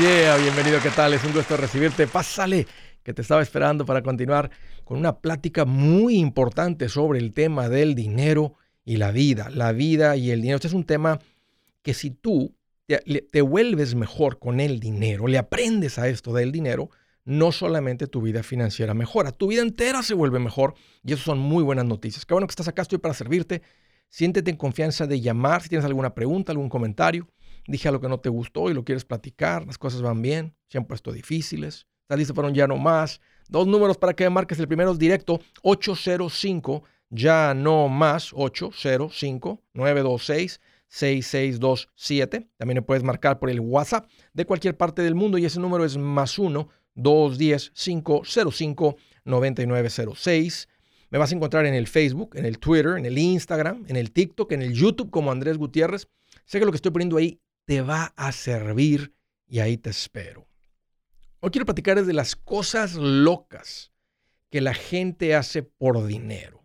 Yeah, bienvenido, ¿qué tal? Es un gusto recibirte. Pásale, que te estaba esperando para continuar con una plática muy importante sobre el tema del dinero y la vida. La vida y el dinero. Este es un tema que si tú te, te vuelves mejor con el dinero, le aprendes a esto del dinero, no solamente tu vida financiera mejora, tu vida entera se vuelve mejor y eso son muy buenas noticias. Qué bueno que estás acá, estoy para servirte. Siéntete en confianza de llamar si tienes alguna pregunta, algún comentario. Dije algo que no te gustó y lo quieres platicar, las cosas van bien, se han puesto difíciles. ¿Estás listo para un ya no más? Dos números para que marques. El primero es directo 805 ya no más 805 926 6627. También me puedes marcar por el WhatsApp de cualquier parte del mundo y ese número es más 1 210 505 9906. Me vas a encontrar en el Facebook, en el Twitter, en el Instagram, en el TikTok, en el YouTube como Andrés Gutiérrez. Sé que lo que estoy poniendo ahí te va a servir y ahí te espero. Hoy quiero platicar de las cosas locas que la gente hace por dinero.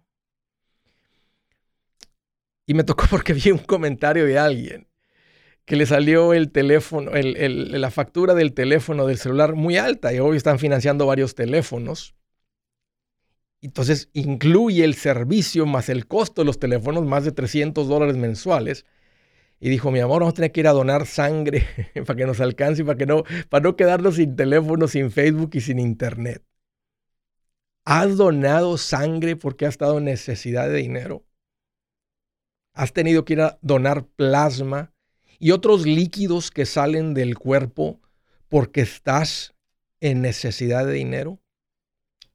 Y me tocó porque vi un comentario de alguien que le salió el teléfono, la factura del teléfono del celular muy alta y hoy están financiando varios teléfonos. Entonces incluye el servicio más el costo de los teléfonos, más de 300 dólares mensuales. Y dijo, mi amor, vamos a tener que ir a donar sangre para que nos alcance para, que no, para no quedarnos sin teléfono, sin Facebook y sin internet. ¿Has donado sangre porque has estado en necesidad de dinero? ¿Has tenido que ir a donar plasma y otros líquidos que salen del cuerpo porque estás en necesidad de dinero?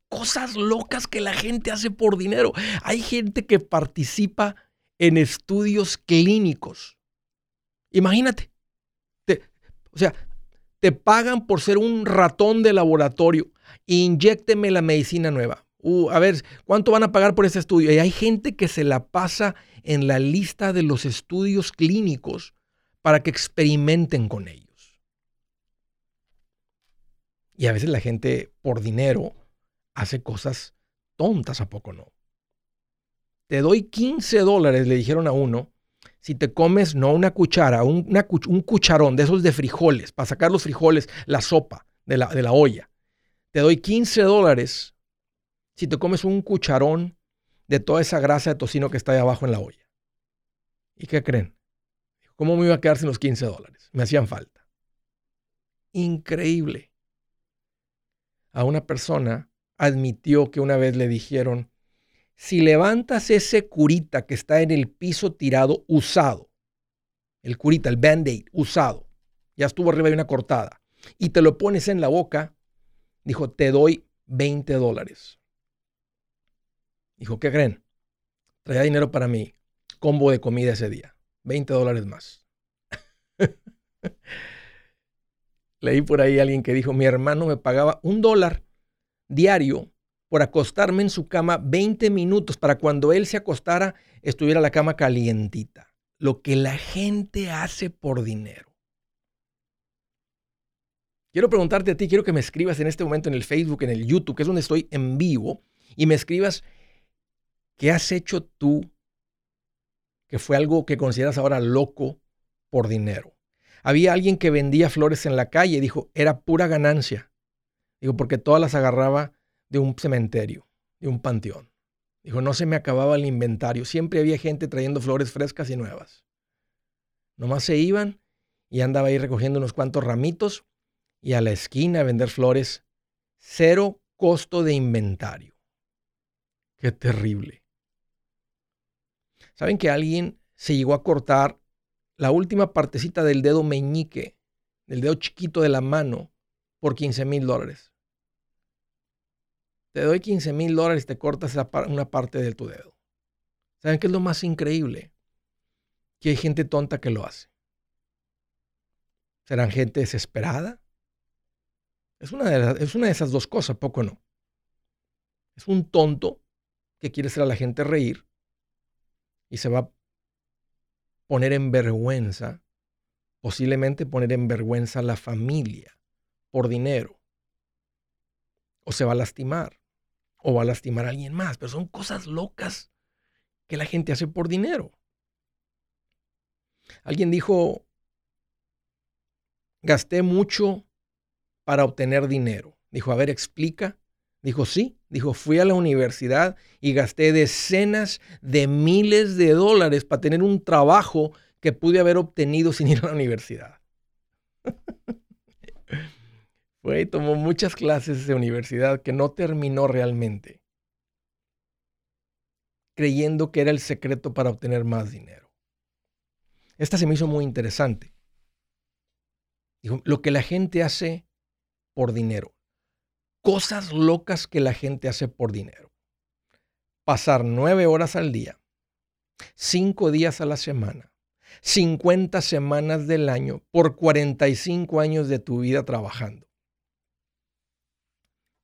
Cosas locas que la gente hace por dinero. Hay gente que participa en estudios clínicos Imagínate. o sea, te pagan por ser un ratón de laboratorio. Inyécteme la medicina nueva. Uh, a ver, ¿cuánto van a pagar por ese estudio? Y hay gente que se la pasa en la lista de los estudios clínicos para que experimenten con ellos. Y a veces la gente por dinero hace cosas tontas, ¿a poco no? Te doy 15 dólares, le dijeron a uno, si te comes no una cuchara, un, cucharón de esos de frijoles, para sacar los frijoles, la sopa de la, de la olla, te doy 15 dólares si te comes un cucharón de toda esa grasa de tocino que está ahí abajo en la olla. ¿Y qué creen? ¿Cómo me iba a quedar sin los 15 dólares? Me hacían falta. Increíble. A una persona admitió que una vez le dijeron, si levantas ese curita que está en el piso tirado usado, el curita, el band-aid usado, ya estuvo arriba de una cortada, y te lo pones en la boca, dijo, te doy 20 dólares. Dijo, ¿qué creen? Traía dinero para mi combo de comida ese día. 20 dólares más. Leí por ahí alguien que dijo, mi hermano me pagaba un dólar diario por acostarme en su cama 20 minutos para cuando él se acostara estuviera la cama calientita. Lo que la gente hace por dinero. Quiero preguntarte a ti, quiero que me escribas en este momento en el Facebook, en el YouTube, que es donde estoy en vivo, y me escribas qué has hecho tú que fue algo que consideras ahora loco por dinero. Había alguien que vendía flores en la calle dijo, era pura ganancia. Digo, porque todas las agarraba de un cementerio, de un panteón. Dijo, no se me acababa el inventario. Siempre había gente trayendo flores frescas y nuevas. Nomás se iban y andaba ahí recogiendo unos cuantos ramitos y a la esquina a vender flores. Cero costo de inventario. Qué terrible. ¿Saben que alguien se llegó a cortar la última partecita del dedo meñique, del dedo chiquito de la mano, por 15 mil dólares? Te doy 15 mil dólares y te cortas una parte de tu dedo. ¿Saben qué es lo más increíble? Que hay gente tonta que lo hace. ¿Serán gente desesperada? Es una de, es una de esas dos cosas, poco no. Es un tonto que quiere hacer a la gente reír y se va a poner en vergüenza, posiblemente poner en vergüenza a la familia por dinero. O se va a lastimar o va a lastimar a alguien más, pero son cosas locas que la gente hace por dinero. Alguien dijo, gasté mucho para obtener dinero. Dijo, a ver, explica. Dijo, sí. Dijo, fui a la universidad y gasté decenas de miles de dólares para tener un trabajo que pude haber obtenido sin ir a la universidad. Fue y tomó muchas clases de universidad que no terminó realmente, creyendo que era el secreto para obtener más dinero. Esta se me hizo muy interesante. Dijo, lo que la gente hace por dinero. Cosas locas que la gente hace por dinero. Pasar nueve horas al día, cinco días a la semana, 50 semanas del año por 45 años de tu vida trabajando.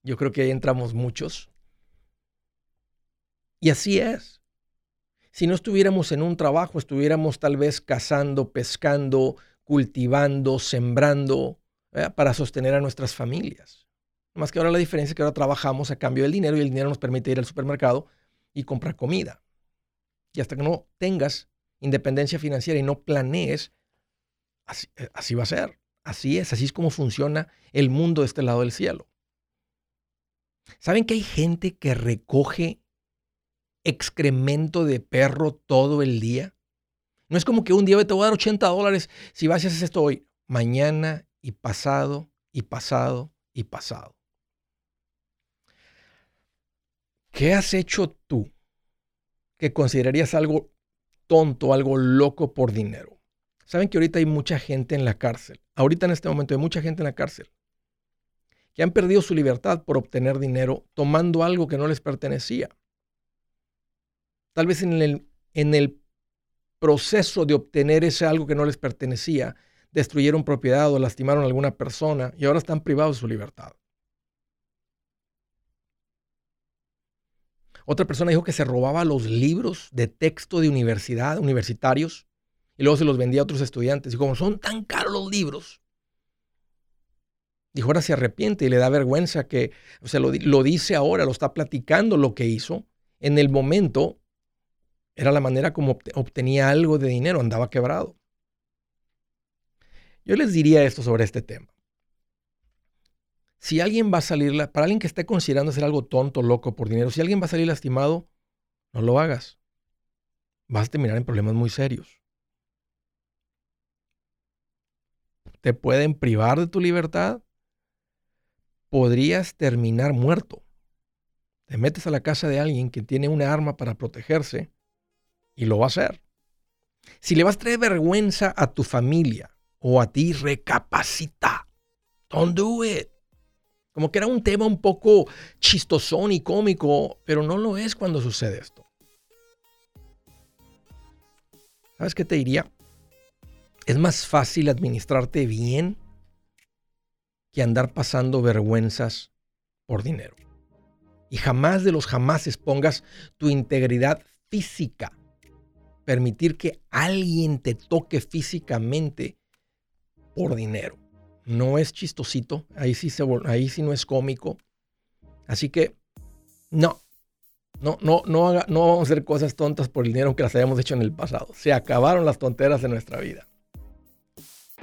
Yo creo que ahí entramos muchos. Y así es. Si no estuviéramos en un trabajo, estuviéramos tal vez cazando, pescando, cultivando, sembrando para sostener a nuestras familias. Más que ahora la diferencia es que ahora trabajamos a cambio del dinero y el dinero nos permite ir al supermercado y comprar comida. Y hasta que no tengas independencia financiera y no planees, así, eh, así va a ser. Así es, así es como funciona el mundo de este lado del cielo. ¿Saben que hay gente que recoge excremento de perro todo el día? No es como que un día te voy a dar 80 dólares si vas y haces esto hoy. Mañana y pasado y pasado y pasado. ¿Qué has hecho tú que considerarías algo tonto, algo loco por dinero? Saben que ahorita hay mucha gente en la cárcel. Ahorita en este momento hay mucha gente en la cárcel que han perdido su libertad por obtener dinero tomando algo que no les pertenecía. Tal vez en el, en el proceso de obtener ese algo que no les pertenecía, destruyeron propiedad o lastimaron a alguna persona y ahora están privados de su libertad. Otra persona dijo que se robaba los libros de texto de universidad, universitarios, y luego se los vendía a otros estudiantes. Y como son tan caros los libros, dijo, ahora se arrepiente y le da vergüenza que, o sea, lo, lo dice ahora, lo está platicando lo que hizo. En el momento era la manera como obtenía algo de dinero, andaba quebrado. Yo les diría esto sobre este tema. Si alguien va a salir, para alguien que esté considerando hacer algo tonto, loco por dinero, si alguien va a salir lastimado, no lo hagas. Vas a terminar en problemas muy serios. Te pueden privar de tu libertad. Podrías terminar muerto. Te metes a la casa de alguien que tiene una arma para protegerse y lo va a hacer. Si le vas a traer vergüenza a tu familia, o a ti recapacita. Don't do it. Como que era un tema un poco chistosón y cómico, pero no lo es cuando sucede esto. ¿Sabes qué te diría? Es más fácil administrarte bien que andar pasando vergüenzas por dinero. Y jamás de los jamases pongas tu integridad física. Permitir que alguien te toque físicamente por dinero. No es chistosito, ahí sí, se, ahí sí no es cómico. Así que no, no, no, no, no vamos a hacer cosas tontas por el dinero que las hayamos hecho en el pasado. Se acabaron las tonteras de nuestra vida.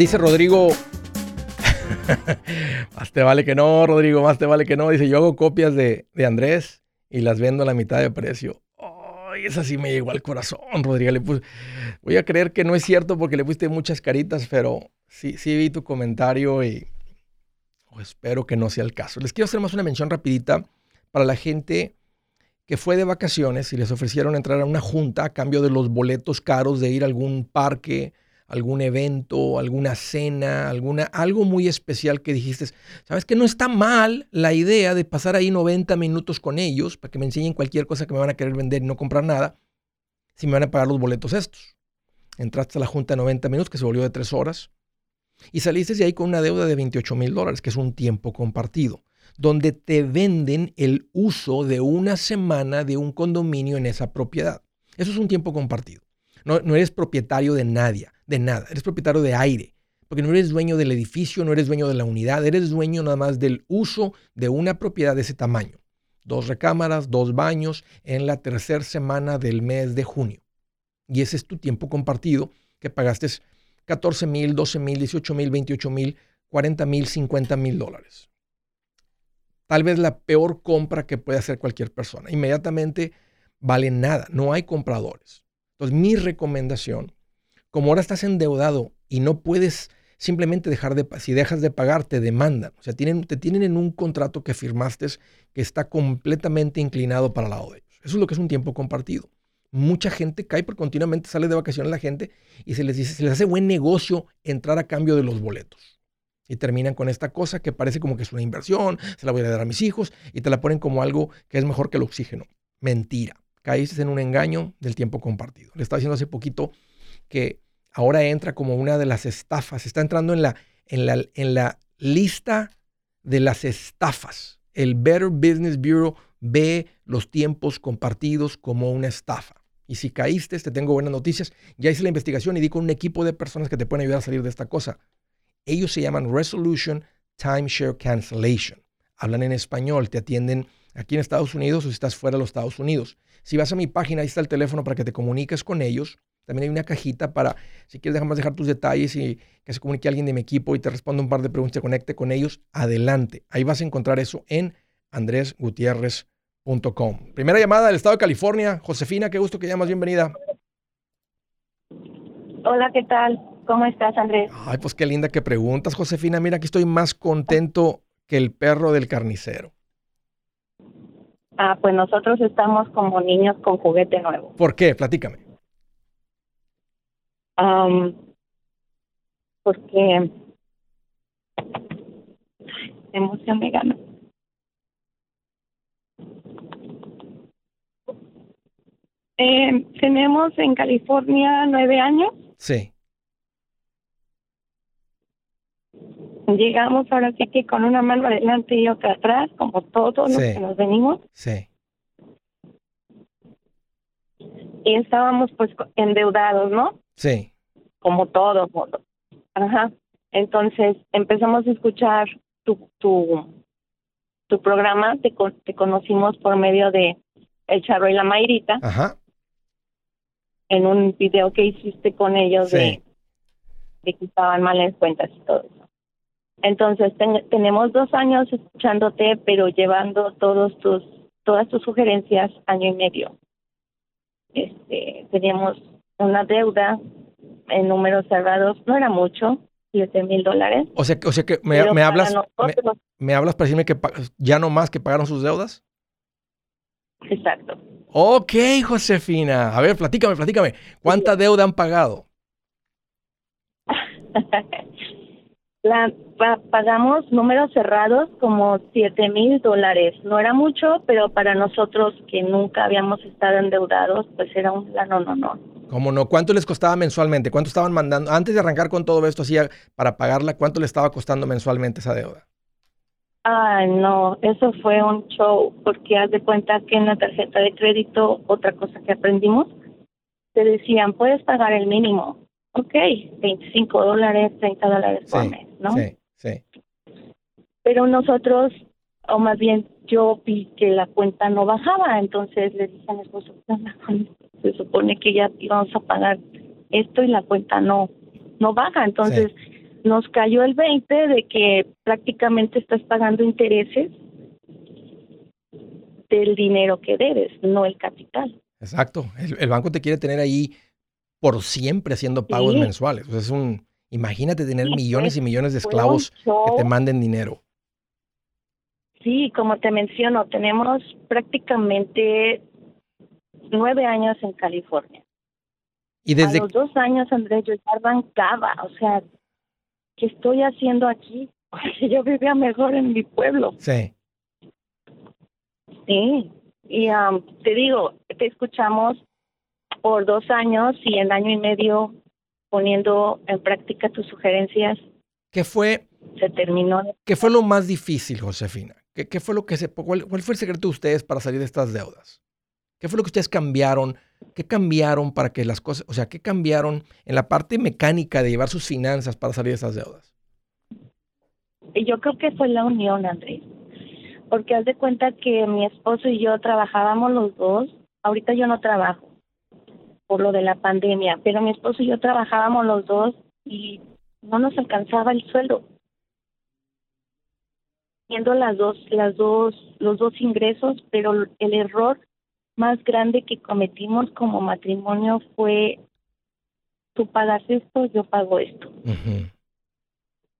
Dice Rodrigo, más te vale que no, Rodrigo, más te vale que no. Dice, yo hago copias de, Andrés y las vendo a la mitad de precio. Ay, esa sí me llegó al corazón, Rodrigo. Le voy a creer que no es cierto porque le pusiste muchas caritas, pero sí, sí vi tu comentario y espero que no sea el caso. Les quiero hacer más una mención rapidita para la gente que fue de vacaciones y les ofrecieron entrar a una junta a cambio de los boletos caros de ir a algún parque algún evento, alguna cena, alguna, algo muy especial que dijiste, sabes que no está mal la idea de pasar ahí 90 minutos con ellos para que me enseñen cualquier cosa que me van a querer vender y no comprar nada, si me van a pagar los boletos estos. Entraste a la junta de 90 minutos, que se volvió de 3 horas, y saliste de ahí con una deuda de 28 mil dólares, que es un tiempo compartido, donde te venden el uso de una semana de un condominio en esa propiedad. Eso es un tiempo compartido. No, no eres propietario de nadie de nada, eres propietario de aire, porque no eres dueño del edificio, no eres dueño de la unidad, eres dueño nada más del uso de una propiedad de ese tamaño. Dos recámaras, dos baños en la tercera semana del mes de junio. Y ese es tu tiempo compartido que pagaste 14 mil, 12 mil, 18 mil, 28 mil, 40 mil, 50 mil dólares. Tal vez la peor compra que puede hacer cualquier persona. Inmediatamente vale nada, no hay compradores. Entonces mi recomendación como ahora estás endeudado y no puedes simplemente dejar de, si dejas de pagar, te demandan. O sea, tienen, te tienen en un contrato que firmaste que está completamente inclinado para el lado de ellos. Eso es lo que es un tiempo compartido. Mucha gente cae porque continuamente sale de vacaciones la gente y se les dice, se les hace buen negocio entrar a cambio de los boletos. Y terminan con esta cosa que parece como que es una inversión, se la voy a dar a mis hijos y te la ponen como algo que es mejor que el oxígeno. Mentira. Caíste en un engaño del tiempo compartido. Le estaba diciendo hace poquito que ahora entra como una de las estafas, está entrando en la, en la, en la lista de las estafas. El Better Business Bureau ve los tiempos compartidos como una estafa. Y si caíste, te tengo buenas noticias. Ya hice la investigación y di con un equipo de personas que te pueden ayudar a salir de esta cosa. Ellos se llaman Resolution Timeshare Cancellation. Hablan en español, te atienden aquí en Estados Unidos o si estás fuera de los Estados Unidos. Si vas a mi página, ahí está el teléfono para que te comuniques con ellos. También hay una cajita para, si quieres dejar dejar tus detalles y que se comunique alguien de mi equipo y te responda un par de preguntas, te conecte con ellos, adelante. Ahí vas a encontrar eso en andresgutierrez.com. Primera llamada del estado de California. Josefina, qué gusto que llamas, bienvenida. Hola, ¿qué tal? ¿Cómo estás, Andrés? Ay, pues qué linda que preguntas, Josefina. Mira, aquí estoy más contento que el perro del carnicero. Ah, pues nosotros estamos como niños con juguete nuevo. ¿Por qué? Platícame porque emoción me gana. Eh, tenemos en California nueve años. Sí. Llegamos ahora sí que con una mano adelante y otra atrás, como todos los que nos venimos. Sí. Y estábamos pues endeudados, ¿no? Sí. Como todo. Ajá. Entonces empezamos a escuchar tu, tu, tu programa, te, te conocimos por medio de El Charro y la Mayrita. Ajá. en un video que hiciste con ellos de, de que estaban mal en cuentas y todo eso. Entonces tenemos dos años escuchándote, pero llevando todos tus todas tus sugerencias año y medio. Este, teníamos una deuda en números cerrados, no era mucho, siete mil dólares. O sea, o sea que me, hablas, me, hablas para decirme que ya no más que pagaron sus deudas. Exacto. Ok, Josefina. A ver, platícame, platícame. ¿Cuánta deuda han pagado? La, pagamos números cerrados como siete mil dólares. No era mucho, pero para nosotros que nunca habíamos estado endeudados, pues era un plano no, no. ¿Cómo no? ¿Cuánto les costaba mensualmente? ¿Cuánto estaban mandando? Antes de arrancar con todo esto, así para pagarla, ¿cuánto le estaba costando mensualmente esa deuda? Ah, no, eso fue un show, porque haz de cuenta que en la tarjeta de crédito, otra cosa que aprendimos, te decían, puedes pagar el mínimo. Ok, 25 dólares, 30 dólares por mes, ¿no? Sí, sí. Pero nosotros, o más bien yo vi que la cuenta no bajaba, entonces le dije a mi esposo, se supone que ya íbamos a pagar esto y la cuenta no, no baja, entonces nos cayó el 20 de que prácticamente estás pagando intereses del dinero que debes, no el capital. Exacto. El, banco te quiere tener ahí por siempre haciendo pagos mensuales. es un, imagínate tener millones y millones de esclavos que te manden dinero. Sí, como te menciono, tenemos prácticamente nueve años en California. Y desde a los dos años, Andrés, yo ya arrancaba, o sea, ¿qué estoy haciendo aquí? yo vivía mejor en mi pueblo. Sí. Sí, y te digo, te escuchamos por dos años y en año y medio poniendo en práctica tus sugerencias. ¿Qué fue? Se terminó. ¿Qué fue lo más difícil, Josefina? ¿Qué, qué fue lo que se, cuál, cuál, fue el secreto de ustedes para salir de estas deudas? ¿Qué fue lo que ustedes cambiaron? ¿Qué cambiaron para que las cosas, o sea, qué cambiaron en la parte mecánica de llevar sus finanzas para salir de esas deudas? Yo creo que fue la unión, Andrés. Porque haz de cuenta que mi esposo y yo trabajábamos los dos. Ahorita yo no trabajo por lo de la pandemia, pero mi esposo y yo trabajábamos los dos y no nos alcanzaba el sueldo. Viendo las dos, las dos, los dos ingresos, pero el error más grande que cometimos como matrimonio fue tú pagas esto, yo pago esto.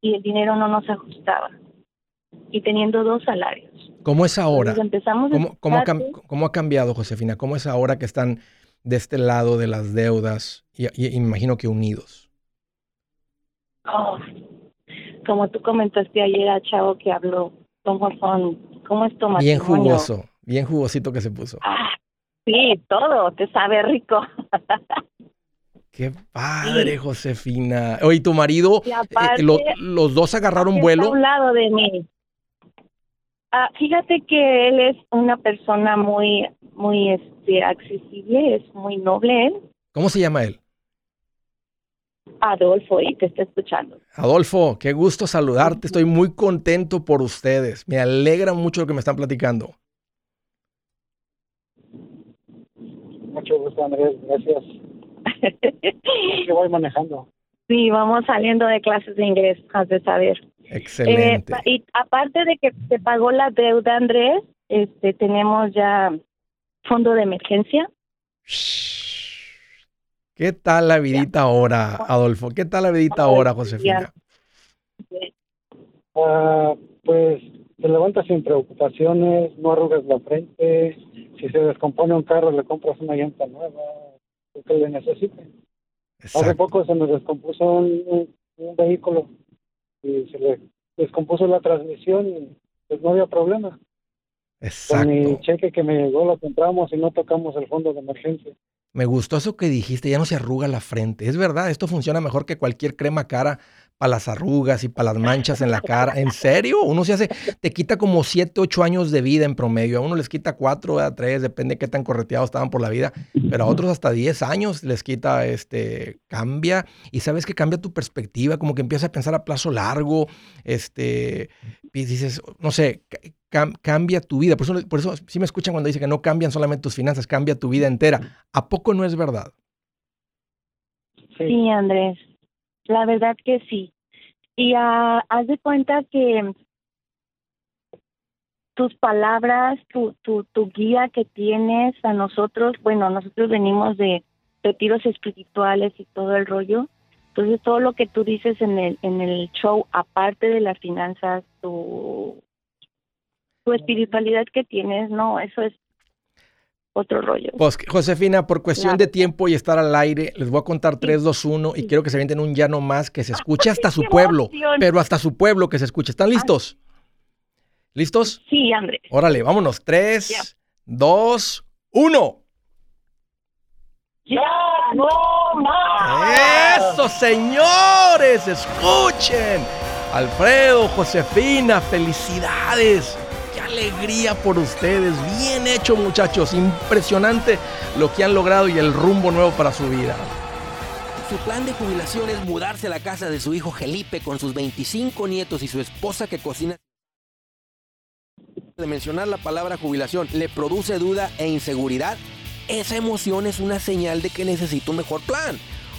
Y el dinero no nos ajustaba. Y teniendo dos salarios. ¿Cómo es ahora? empezamos ¿Cómo, cómo, ha, ¿Cómo, ha, cambiado, Josefina? ¿Cómo es ahora que están de este lado de las deudas y, imagino que unidos? Oh, como tú comentaste ayer a Chavo que habló, ¿cómo son? ¿Cómo es tu matrimonio? Bien jugoso, bien jugosito que se puso. Ah, Sí, todo, te sabe rico. Qué padre, Josefina. Oye, ¿tu marido, eh, los dos agarraron vuelo? a un lado de mí. Ah, fíjate que él es una persona muy, muy este, accesible, es muy noble él. ¿Cómo se llama él? Adolfo, y te está escuchando. Adolfo, qué gusto saludarte. Estoy muy contento por ustedes. Me alegra mucho lo que me están platicando. Mucho gusto, Andrés. Gracias. que voy manejando. Sí, vamos saliendo de clases de inglés, has de saber. Excelente. Eh, y aparte de que se pagó la deuda, Andrés, este, tenemos ya fondo de emergencia. ¿Qué tal la vidita ahora, Adolfo? ¿Qué tal la vidita ahora, Josefina? Uh, pues te levantas sin preocupaciones, no arrugas la frente, si se descompone un carro le compras una llanta nueva, lo que le Hace poco se me descompuso un, vehículo y se le descompuso la transmisión y pues no había problema. Exacto. Con mi cheque que me llegó lo compramos y no tocamos el fondo de emergencia. Me gustó eso que dijiste, ya no se arruga la frente. Es verdad, esto funciona mejor que cualquier crema cara para las arrugas y para las manchas en la cara. ¿En serio? Uno se hace, te quita como 7, 8 años de vida en promedio. A uno les quita 4 a 3, depende de qué tan correteados estaban por la vida. Pero a otros hasta 10 años les quita, este, cambia. Y sabes que cambia tu perspectiva, como que empiezas a pensar a plazo largo. Este, y dices, no sé, cambia tu vida. Por eso, por eso sí me escuchan cuando dicen que no cambian solamente tus finanzas, cambia tu vida entera. ¿A poco no es verdad? Sí, Andrés. La verdad que sí. Y uh, haz de cuenta que tus palabras, tu, tu, tu guía que tienes a nosotros, bueno, nosotros venimos de retiros espirituales y todo el rollo. Entonces, todo lo que tú dices en el, en el show, aparte de las finanzas, tu, tu espiritualidad que tienes, no, eso es otro rollo. Pues, Josefina, por cuestión de tiempo y estar al aire, les voy a contar 3, 2, 1 y quiero que se avienten un llano más que se escuche hasta su pueblo, pero hasta su pueblo que se escuche. ¿Están listos? ¿Listos? Sí, Andrés. Órale, vámonos. 3, 2, 1. ¡Ya no más! ¡Eso, señores! ¡Escuchen! Alfredo, Josefina, felicidades alegría por ustedes. Bien hecho muchachos. Impresionante lo que han logrado y el rumbo nuevo para su vida. Su plan de jubilación es mudarse a la casa de su hijo Felipe con sus 25 nietos y su esposa que cocina. De mencionar la palabra jubilación le produce duda e inseguridad. Esa emoción es una señal de que necesita un mejor plan.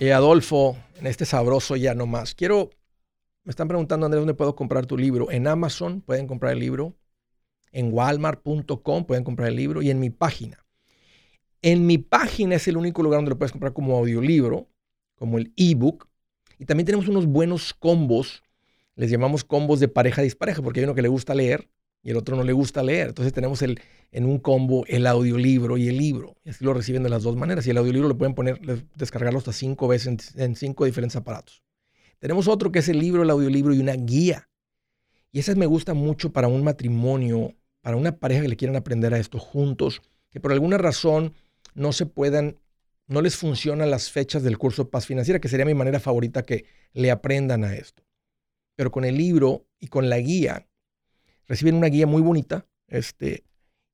y Adolfo en este sabroso ya no más. Quiero, me están preguntando, Andrés, ¿dónde puedo comprar tu libro? En Amazon pueden comprar el libro, en walmart.com pueden comprar el libro y en mi página. En mi página es el único lugar donde lo puedes comprar como audiolibro, como el ebook. Y también tenemos unos buenos combos, les llamamos combos de pareja dispareja, porque hay uno que le gusta leer y el otro no le gusta leer. Entonces tenemos el, en un combo el audiolibro y el libro. Y así lo reciben de las dos maneras. Y el audiolibro lo pueden poner, descargarlo hasta cinco veces en, cinco diferentes aparatos. Tenemos otro que es el libro, el audiolibro y una guía. Y esas me gusta mucho para un matrimonio, para una pareja que le quieran aprender a esto juntos, que por alguna razón no se puedan, no les funcionan las fechas del curso paz financiera, que sería mi manera favorita que le aprendan a esto. Pero con el libro y con la guía, reciben una guía muy bonita, este,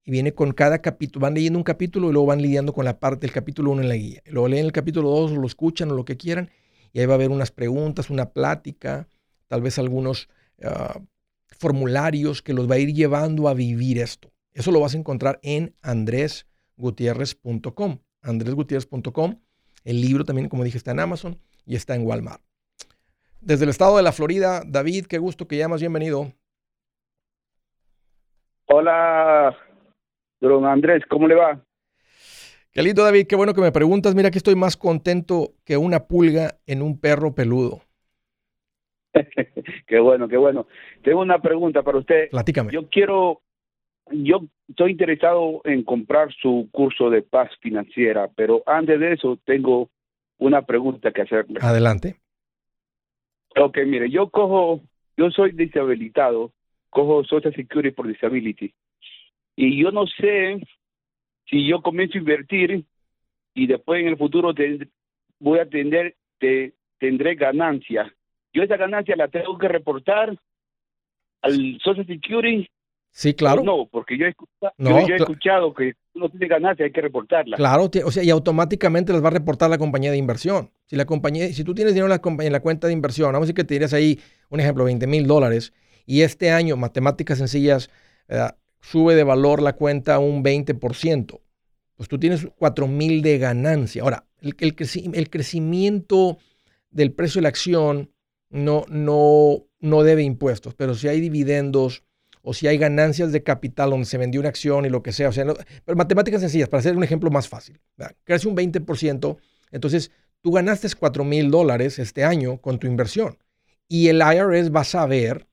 y viene con cada capítulo, van leyendo un capítulo y luego van lidiando con la parte del capítulo 1 en la guía. Luego leen el capítulo 2 o lo escuchan o lo que quieran, y ahí va a haber unas preguntas, una plática, tal vez algunos ah, formularios que los va a ir llevando a vivir esto. Eso lo vas a encontrar en andresgutierrez.com. andresgutierrez.com. El libro también, como dije, está en Amazon y está en Walmart. Desde el estado de la Florida, David, qué gusto que llamas, bienvenido. Hola, don Andrés, ¿cómo le va? Qué lindo, David, qué bueno que me preguntas. Mira que estoy más contento que una pulga en un perro peludo. qué bueno, qué bueno. Tengo una pregunta para usted. Platícame. Yo quiero, yo estoy interesado en comprar su curso de paz financiera, pero antes de eso tengo una pregunta que hacerle. Adelante. Ok, mire, yo cojo, yo soy deshabilitado cojo Social Security por Disability. Y yo no sé si yo comienzo a invertir y después en el futuro voy a tener, te, tendré ganancia. Yo esa ganancia la tengo que reportar al Social Security. Sí, claro. No, porque yo he, escuchado, yo, he escuchado que no tiene ganancia, hay que reportarla. Claro, o sea, y automáticamente las va a reportar la compañía de inversión. Si la compañía, si tú tienes dinero en la, en la cuenta de inversión, vamos a decir que tienes ahí, un ejemplo, 20 mil dólares, y este año, matemáticas sencillas, eh, sube de valor la cuenta un 20%. Pues tú tienes 4 mil de ganancia. Ahora, el, crecimiento del precio de la acción no, no, no debe impuestos, pero si hay dividendos o si hay ganancias de capital donde se vendió una acción y lo que sea, o sea, pero matemáticas sencillas, para hacer un ejemplo más fácil, crece un 20%, entonces tú ganaste 4 mil dólares este año con tu inversión y el IRS va a saber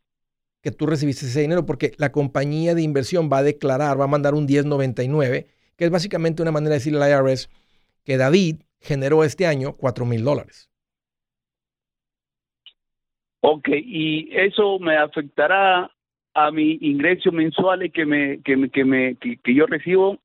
que tú recibiste ese dinero porque la compañía de inversión va a declarar, va a mandar un 1099, que es básicamente una manera de decirle al IRS que David generó este año 4 mil dólares. Ok, y eso me afectará a mi ingreso mensual que me que me, que, me, que, yo recibo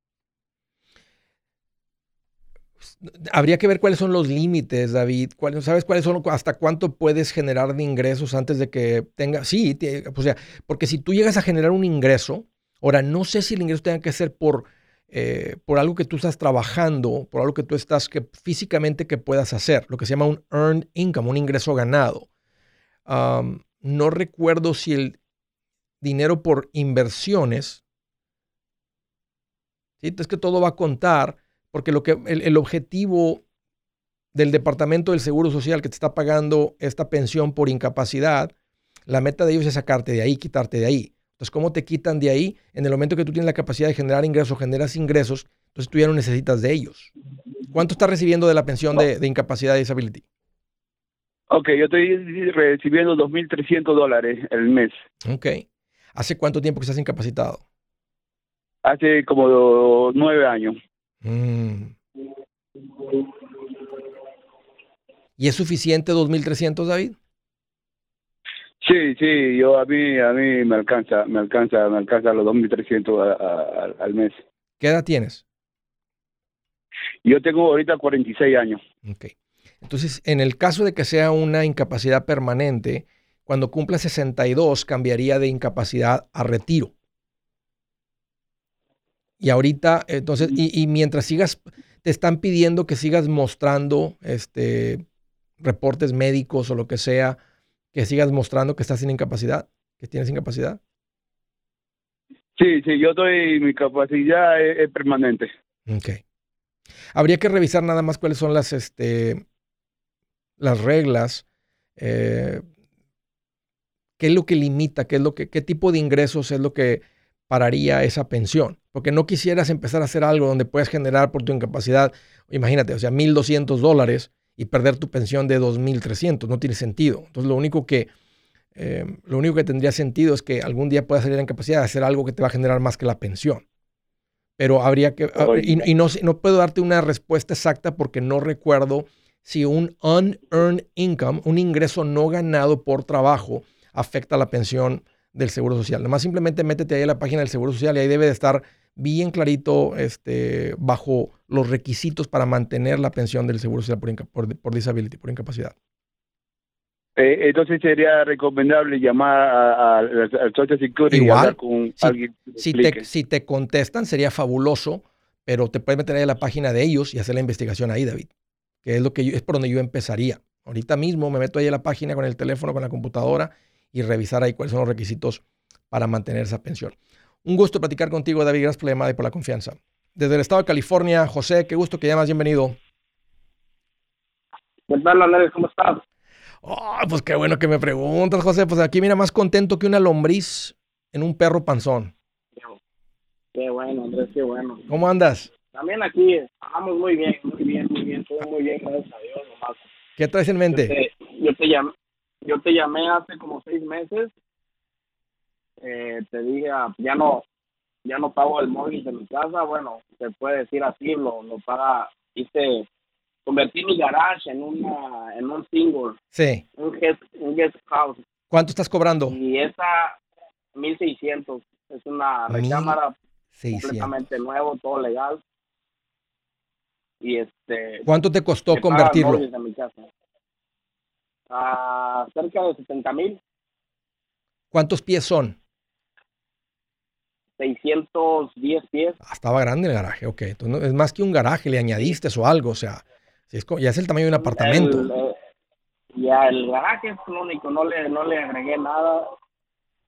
Habría que ver cuáles son los límites, David. ¿Sabes cuáles son, hasta cuánto puedes generar de ingresos antes de que tenga? Sí, o sea, porque si tú llegas a generar un ingreso, ahora no sé si el ingreso tenga que ser por, eh, por algo que tú estás trabajando, por algo que tú estás que físicamente que puedas hacer, lo que se llama un earned income, un ingreso ganado. no recuerdo si el dinero por inversiones, es que todo va a contar, porque lo que, el, objetivo del Departamento del Seguro Social que te está pagando esta pensión por incapacidad, la meta de ellos es sacarte de ahí, quitarte de ahí. Entonces, ¿cómo te quitan de ahí? En el momento que tú tienes la capacidad de generar ingresos, generas ingresos, entonces tú ya no necesitas de ellos. ¿Cuánto estás recibiendo de la pensión de, de incapacidad y disability? Ok, yo estoy recibiendo 2.300 dólares el mes. Ok. ¿Hace cuánto tiempo que estás incapacitado? Hace como nueve años. Mm. ¿Y es suficiente 2.300, David? Sí, sí, yo a mí a mí me alcanza, me alcanza, me alcanza los 2.300 al mes. ¿Qué edad tienes? Yo tengo ahorita 46 años. Ok. Entonces, en el caso de que sea una incapacidad permanente, cuando cumpla 62 cambiaría de incapacidad a retiro. Y ahorita, entonces, y, mientras sigas, te están pidiendo que sigas mostrando este, reportes médicos o lo que sea, que sigas mostrando que estás sin incapacidad, que tienes incapacidad. Sí, sí, yo doy mi capacidad es, permanente. Ok. Habría que revisar nada más cuáles son las, este, las reglas, eh, qué es lo que limita, qué es lo que, qué tipo de ingresos es lo que pararía esa pensión. Porque no quisieras empezar a hacer algo donde puedes generar por tu incapacidad, imagínate, o sea, 1.200 dólares y perder tu pensión de 2.300. No tiene sentido. Entonces, lo único que, eh, lo único que tendría sentido es que algún día puedas salir en capacidad de hacer algo que te va a generar más que la pensión. Pero habría que, ah, y, no, no puedo darte una respuesta exacta porque no recuerdo si un unearned income, un ingreso no ganado por trabajo, afecta la pensión del Seguro Social. Además, simplemente métete ahí a la página del Seguro Social y ahí debe de estar bien clarito este, bajo los requisitos para mantener la pensión del Seguro Social por, por, disability, por incapacidad. Eh, entonces sería recomendable llamar al Social Security y hablar con alguien. Si te, si te contestan sería fabuloso, pero te puedes meter ahí a la página de ellos y hacer la investigación ahí, David, que es lo que es por donde yo empezaría. Ahorita mismo me meto ahí a la página con el teléfono, con la computadora y revisar ahí cuáles son los requisitos para mantener esa pensión. Un gusto platicar contigo, David. Gracias por la llamada y por la confianza. Desde el estado de California, José, qué gusto que llamas. Bienvenido. ¿Qué tal, Andrés? ¿Cómo estás? Oh, pues qué bueno que me preguntas, José. Pues aquí mira, más contento que una lombriz en un perro panzón. Qué bueno, Andrés, qué bueno. ¿Cómo andas? También aquí estamos muy bien, muy bien, muy bien, todo muy bien, gracias a Dios, nomás. ¿Qué traes en mente? Yo te, yo yo te llamé hace como seis meses, eh, te dije, ah, ya no, ya no pago el mortgage de mi casa, bueno, se puede decir así, lo, lo paga, hice, convertí mi garage en una, en un single. Sí. Un guest, un guest house. ¿Cuánto estás cobrando? Y esa, 1600, es una recámara completamente nuevo, todo legal. Y este. ¿Cuánto te costó convertirlo? A cerca de 70 mil. ¿Cuántos pies son? 610 pies. Ah, estaba grande el garaje, ok. Entonces, es más que un garaje, le añadiste o algo, o sea, ya es el tamaño de un apartamento. Eh, ya el garaje es lo único, no le, no le agregué nada.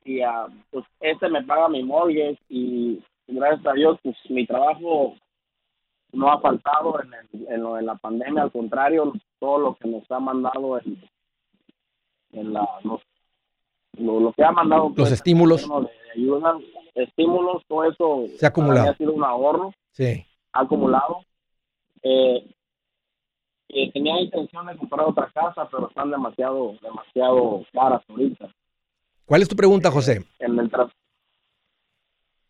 Y uh, pues este me paga mi mortgage y gracias a Dios, pues mi trabajo no ha faltado en, en, lo de la pandemia, al contrario, todo lo que nos ha mandado el, en la, los, lo, que ha mandado los pues, estímulos estímulos todo eso se ha acumulado ha sido un ahorro sí ha acumulado eh, que tenía intención de comprar otra casa, pero están demasiado, demasiado caras ahorita. ¿Cuál es tu pregunta, José? En el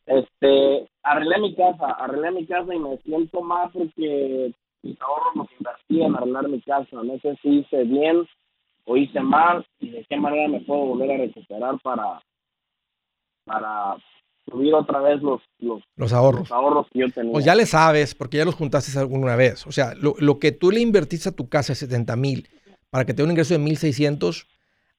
este, arreglé mi casa, arreglé mi casa y me siento mal porque mis ahorros los invertí en arreglar mi casa. No sé si hice bien o hice mal y de qué manera me puedo volver a recuperar para, para subir otra vez los, los, ahorros. ahorros que yo tenía. Pues ya le sabes, porque ya los juntaste alguna vez. O sea, lo, lo que tú le invertiste a tu casa es 70 mil para que te dé un ingreso de 1.600,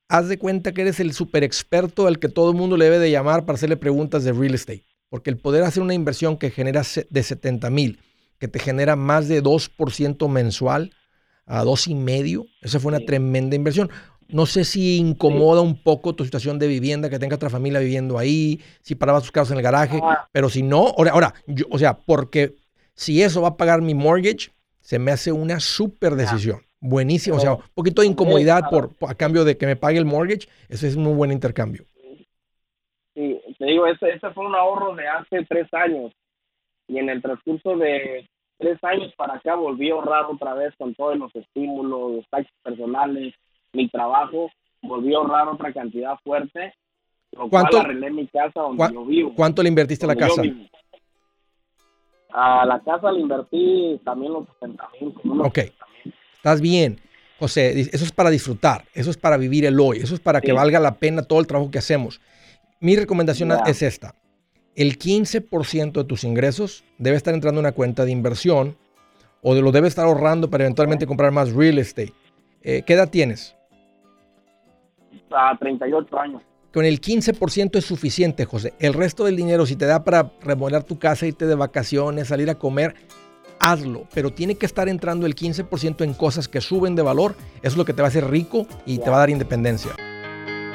haz de cuenta que eres el super experto al que todo el mundo le debe de llamar para hacerle preguntas de real estate. Porque el poder hacer una inversión que genera de 70 mil, que te genera más de 2% mensual a 2,5%, esa fue una tremenda inversión. No sé si incomoda un poco tu situación de vivienda, que tenga otra familia viviendo ahí, si parabas tus carros en el garaje, ah. pero si no, ahora, ahora yo, o sea, porque si eso va a pagar mi mortgage, se me hace una súper decisión. Buenísimo, o sea, un poquito de incomodidad por, a cambio de que me pague el mortgage, eso es un muy buen intercambio. Sí, te digo, ese, ese fue un ahorro de hace tres años y en el transcurso de tres años para acá volví a ahorrar otra vez con todos los estímulos, los taxis personales, mi trabajo, volví a ahorrar otra cantidad fuerte, lo ¿Cuánto, cual arreglé mi casa donde yo vivo. ¿Cuánto le invertiste a la casa? A la casa le invertí también los 60 mil. Ok, estás bien. José, eso es para disfrutar, eso es para vivir el hoy, eso es para que valga la pena todo el trabajo que hacemos. Mi recomendación es esta. El 15% de tus ingresos debe estar entrando en una cuenta de inversión o de lo debe estar ahorrando para eventualmente comprar más real estate. Eh, ¿Qué edad tienes? A 38 años. Con el 15% es suficiente, José. El resto del dinero, si te da para remodelar tu casa, irte de vacaciones, salir a comer, hazlo. Pero tiene que estar entrando el 15% en cosas que suben de valor. Eso es lo que te va a hacer rico y te va a dar independencia.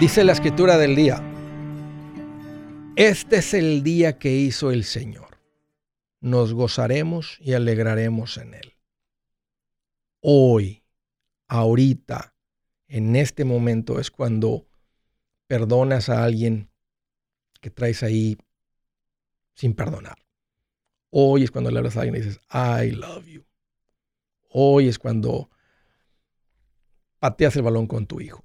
Dice la escritura del día, este es el día que hizo el Señor. Nos gozaremos y alegraremos en él. Hoy, ahorita, en este momento es cuando perdonas a alguien que traes ahí sin perdonar. Hoy es cuando le hablas a alguien y dices, I love you. Hoy es cuando pateas el balón con tu hijo.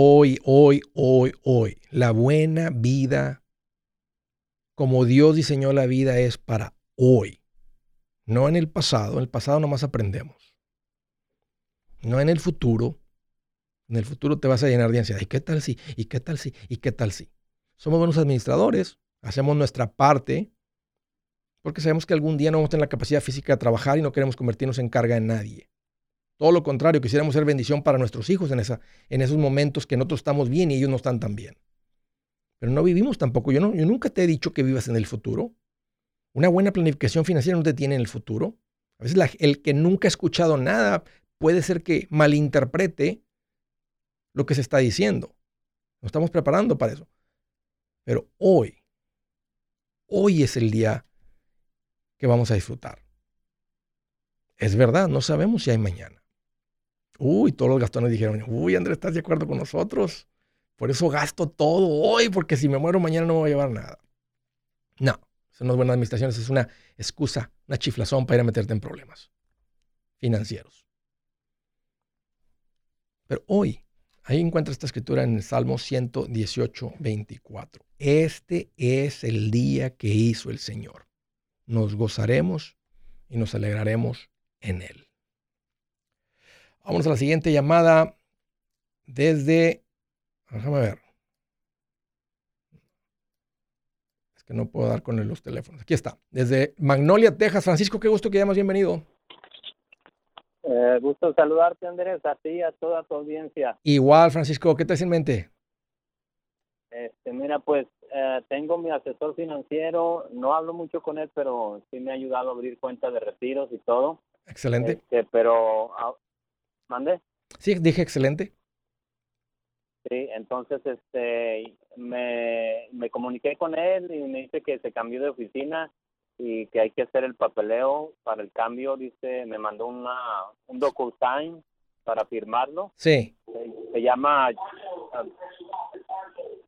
Hoy, hoy, hoy, hoy. La buena vida, como Dios diseñó la vida, es para hoy. No en el pasado. En el pasado nomás aprendemos. No en el futuro. En el futuro te vas a llenar de ansiedad. ¿Y qué tal si? ¿Y qué tal si? ¿Y qué tal si? Somos buenos administradores. Hacemos nuestra parte. Porque sabemos que algún día no vamos a tener la capacidad física de trabajar y no queremos convertirnos en carga en nadie. Todo lo contrario, quisiéramos ser bendición para nuestros hijos en, esa, en esos momentos que nosotros estamos bien y ellos no están tan bien. Pero no vivimos tampoco. Yo, no, yo nunca te he dicho que vivas en el futuro. Una buena planificación financiera no te tiene en el futuro. A veces el que nunca ha escuchado nada puede ser que malinterprete lo que se está diciendo. Nos estamos preparando para eso. Pero hoy, hoy es el día que vamos a disfrutar. Es verdad, no sabemos si hay mañana. Uy, todos los gastones dijeron, uy, Andrés, ¿estás de acuerdo con nosotros? Por eso gasto todo hoy, porque si me muero mañana no me voy a llevar nada. No, eso no es buena administración, eso es una excusa, una chiflazón para ir a meterte en problemas financieros. Pero hoy, ahí encuentra esta escritura en el Salmo 118, 24. Este es el día que hizo el Señor. Nos gozaremos y nos alegraremos en él. Vamos a la siguiente llamada desde, déjame ver. Es que no puedo dar con los teléfonos. Aquí está. Desde Magnolia, Texas. Francisco, qué gusto que llamas. Bienvenido. Eh, gusto saludarte, Andrés, a ti y a toda tu audiencia. Igual, Francisco, ¿qué te en mente? Este, mira, pues eh, tengo mi asesor financiero, no hablo mucho con él, pero sí me ha ayudado a abrir cuentas de retiros y todo. Excelente. Este, pero, ah, ¿mande? Sí, dije excelente. Sí, entonces este me, me comuniqué con él y me dice que se cambió de oficina y que hay que hacer el papeleo para el cambio, dice, me mandó una un DocuSign para firmarlo. Sí. Se, llama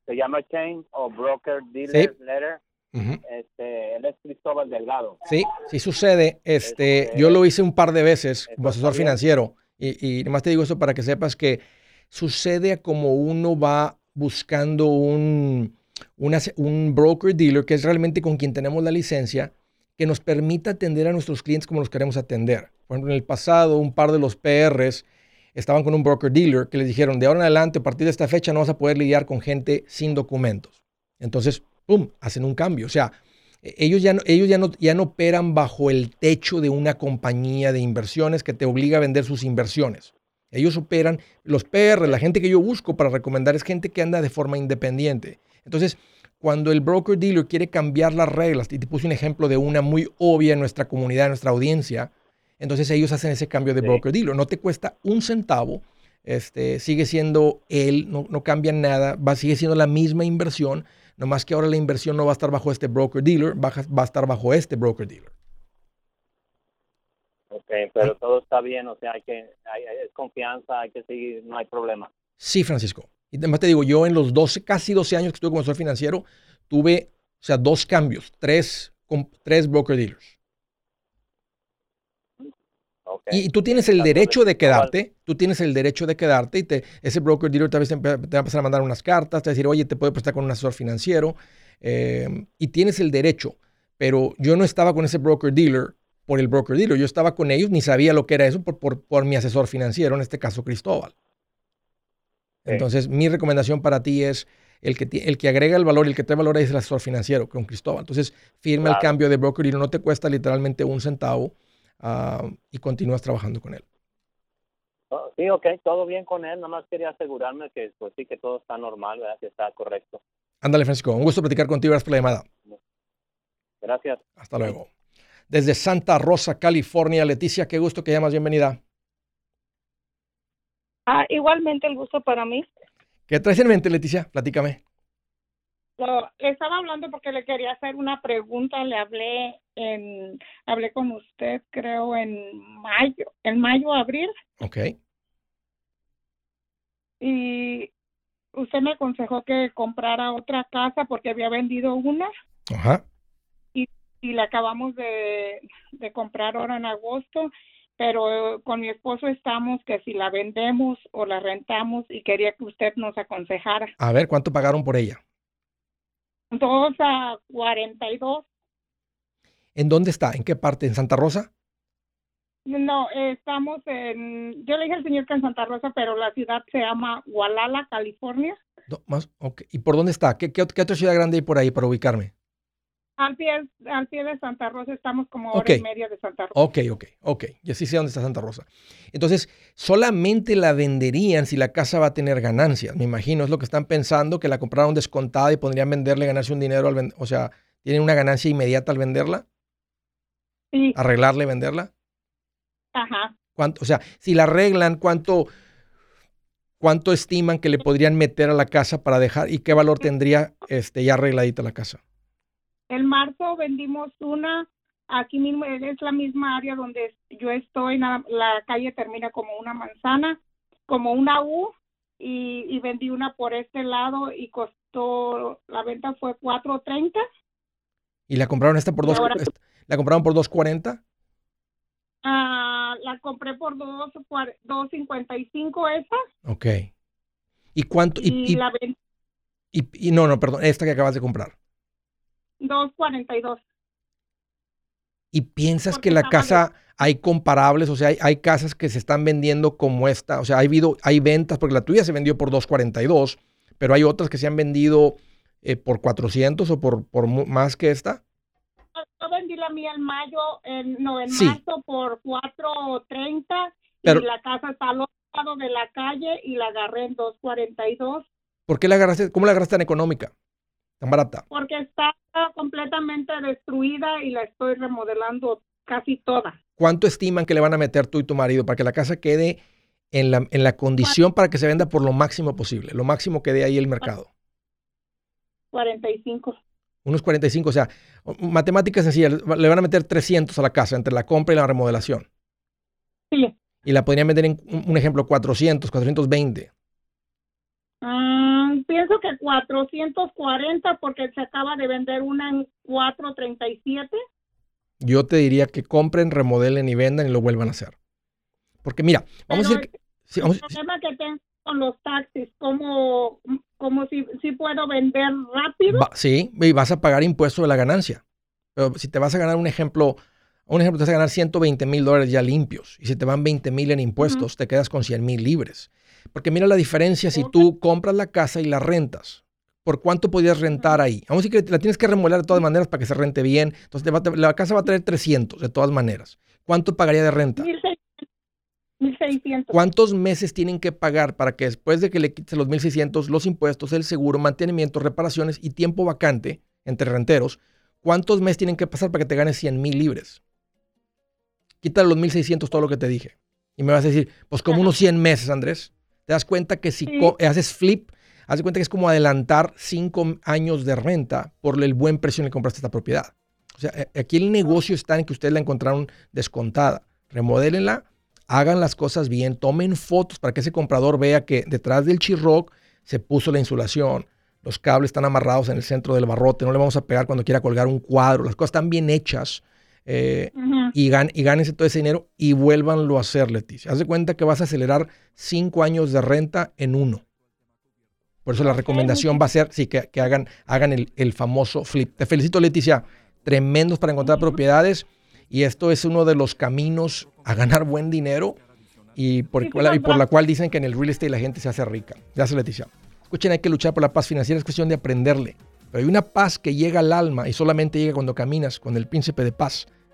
se llama Chain o Broker Dealer Letter. Este, él es Cristóbal Delgado. Sí, sí sucede. Este, este yo lo hice un par de veces como asesor financiero y, y te digo eso para que sepas que sucede como uno va buscando un, un broker dealer que es realmente con quien tenemos la licencia que nos permita atender a nuestros clientes como los queremos atender. Por ejemplo, en el pasado, un par de los PRs estaban con un broker dealer que les dijeron, de ahora en adelante, a partir de esta fecha, no vas a poder lidiar con gente sin documentos. Entonces, ¡pum!, hacen un cambio. O sea, ellos ya no, ellos ya no, ya no operan bajo el techo de una compañía de inversiones que te obliga a vender sus inversiones. Ellos operan, los PR, la gente que yo busco para recomendar es gente que anda de forma independiente. Entonces, cuando el broker dealer quiere cambiar las reglas, y te puse un ejemplo de una muy obvia en nuestra comunidad, en nuestra audiencia, entonces ellos hacen ese cambio de broker dealer. No te cuesta un centavo, este, sigue siendo él, no, no cambia nada, va, sigue siendo la misma inversión, nomás que ahora la inversión no va a estar bajo este broker dealer, va, va a estar bajo este broker dealer. Ok, pero todo está bien, o sea, hay que, hay, confianza, hay que seguir, no hay problema. Sí, Francisco. Y además te digo, yo en los 12, casi 12 años que estuve como asesor financiero, tuve, o sea, dos cambios, tres, tres broker dealers. Y, tú tienes el derecho de quedarte, tú tienes el derecho de quedarte y te, ese broker dealer tal vez te, va a empezar a mandar unas cartas, te va a decir, oye, te puedo prestar con un asesor financiero em, y tienes el derecho, pero yo no estaba con ese broker dealer por el broker dealer, yo estaba con ellos, ni sabía lo que era eso por, por, por mi asesor financiero, en este caso Cristóbal. Entonces, mi recomendación para ti es el que, el que agrega el valor, el que trae valor es el asesor financiero con Cristóbal. Entonces, firma el cambio de broker y no te cuesta literalmente un centavo ah, y continúas trabajando con él. Oh, sí, ok, todo bien con él. Nada más quería asegurarme que, pues sí, que todo está normal, ¿verdad? que está correcto. Ándale, Francisco. Un gusto platicar contigo. Gracias por la llamada. Gracias. Hasta luego. Desde Santa Rosa, California, Leticia, qué gusto que llamas. Bienvenida. Ah, igualmente el gusto para mí. ¿Qué traes en mente, Leticia? Platícame. Le estaba hablando porque le quería hacer una pregunta. Le hablé en, hablé con usted, creo, en mayo, en mayo, abril. Ok. Y usted me aconsejó que comprara otra casa porque había vendido una. Ajá. Y, y la acabamos de, de comprar ahora en agosto pero con mi esposo estamos que si la vendemos o la rentamos y quería que usted nos aconsejara. A ver, ¿cuánto pagaron por ella? Dos a cuarenta y dos. ¿En dónde está? ¿En qué parte? ¿En Santa Rosa? No, estamos en, yo le dije al señor que en Santa Rosa, pero la ciudad se llama Gualala, California. más, okay. ¿Y por dónde está? ¿Qué, qué, qué otra ciudad grande hay por ahí para ubicarme? Al pie, al pie de Santa Rosa estamos como hora y media de Santa Rosa. Ok, ok, ok. Y así sé dónde está Santa Rosa. Entonces, solamente la venderían si la casa va a tener ganancias. Me imagino, es lo que están pensando, que la compraron descontada y podrían venderle, ganarse un dinero al. O sea, ¿tienen una ganancia inmediata al venderla? Sí. ¿Arreglarle, venderla? Ajá. ¿Cuánto, o sea, si la arreglan, ¿cuánto, ¿cuánto estiman que le podrían meter a la casa para dejar y qué valor tendría este, ya arregladita la casa? En marzo vendimos una, aquí mismo es la misma área donde yo estoy, la, calle termina como una manzana, como una U, y, vendí una por este lado y costó, la venta fue 4.30. ¿Y la compraron esta por dos, la compraron por 2.40? Ah, la, la compré por dos, cuar- 2.55 esa. Ok. ¿Y cuánto? Y, Y, y- la y- y- no, no, perdón, esta que acabas de comprar. 2.42. ¿Y piensas Porque que la casa hay comparables? O sea, hay, hay casas que se están vendiendo como esta. O sea, hay, habido, hay ventas, porque la tuya se vendió por 2.42, pero hay otras que se han vendido eh, por 400 o por, por más que esta. Yo vendí la mía en mayo, en, no, en Sí. marzo por 4.30 Pero- y la casa está al otro lado de la calle y la agarré en 2.42 ¿Por qué la agarraste? ¿Cómo la agarraste tan económica? Tan barata. porque está completamente destruida y la estoy remodelando casi toda. ¿Cuánto estiman que le van a meter tú y tu marido para que la casa quede en la, en la condición para que se venda por lo máximo posible? Lo máximo que dé ahí el mercado. 45. Unos 45, o sea, matemáticas sencillas, le van a meter 300 a la casa entre la compra y la remodelación. Sí. Y la podrían meter en, un ejemplo, 400, 420. Mm, pienso que 440 porque se acaba de vender una en 437. Yo te diría que compren, remodelen y vendan y lo vuelvan a hacer. Porque mira, vamos a decir que... sí, vamos- el problema que tengo con los taxis, como, como si, si puedo vender rápido. va- sí, y vas a pagar impuesto de la ganancia. Pero si te vas a ganar un ejemplo, un ejemplo, te vas a ganar 120 mil dólares ya limpios. Y si te van 20 mil en impuestos, te quedas con 100 mil libres. Porque mira la diferencia si tú compras la casa y la rentas. ¿Por cuánto podías rentar ahí? Vamos a decir que la tienes que remodelar de todas maneras para que se rente bien. Entonces va la casa va a traer 300 de todas maneras. ¿Cuánto pagaría de renta? 1600. ¿Cuántos meses tienen que pagar para que después de que le quites los 1.600, los impuestos, el seguro, mantenimiento, reparaciones y tiempo vacante entre renteros, cuántos meses tienen que pasar para que te ganes 100 mil libres? Quítale los 1.600 todo lo que te dije. Y me vas a decir, pues como unos 100 meses, Andrés. Te das cuenta que si haces flip, haz de cuenta que es como adelantar 5 años de renta por el buen precio en el que compraste esta propiedad. O sea, eh, aquí el negocio está en que ustedes la encontraron descontada. Remodélenla, hagan las cosas bien, tomen fotos para que ese comprador vea que detrás del chirroc se puso la insulación, los cables están amarrados en el centro del barrote, no le vamos a pegar cuando quiera colgar un cuadro, las cosas están bien hechas. Eh, y, gan- y gánense todo ese dinero y vuélvanlo a hacer, Leticia. Haz de cuenta que vas a acelerar cinco años de renta en uno. Por eso la recomendación va a ser sí, que, que hagan, hagan el, el famoso flip. Te felicito, Leticia. Tremendos para encontrar propiedades. Y esto es uno de los caminos a ganar buen dinero y por, Sí, sí, y por la cual dicen que en el real estate la gente se hace rica. Gracias, Leticia. Escuchen, hay que luchar por la paz financiera, es cuestión de aprenderle. Pero hay una paz que llega al alma y solamente llega cuando caminas con el príncipe de paz,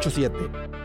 887.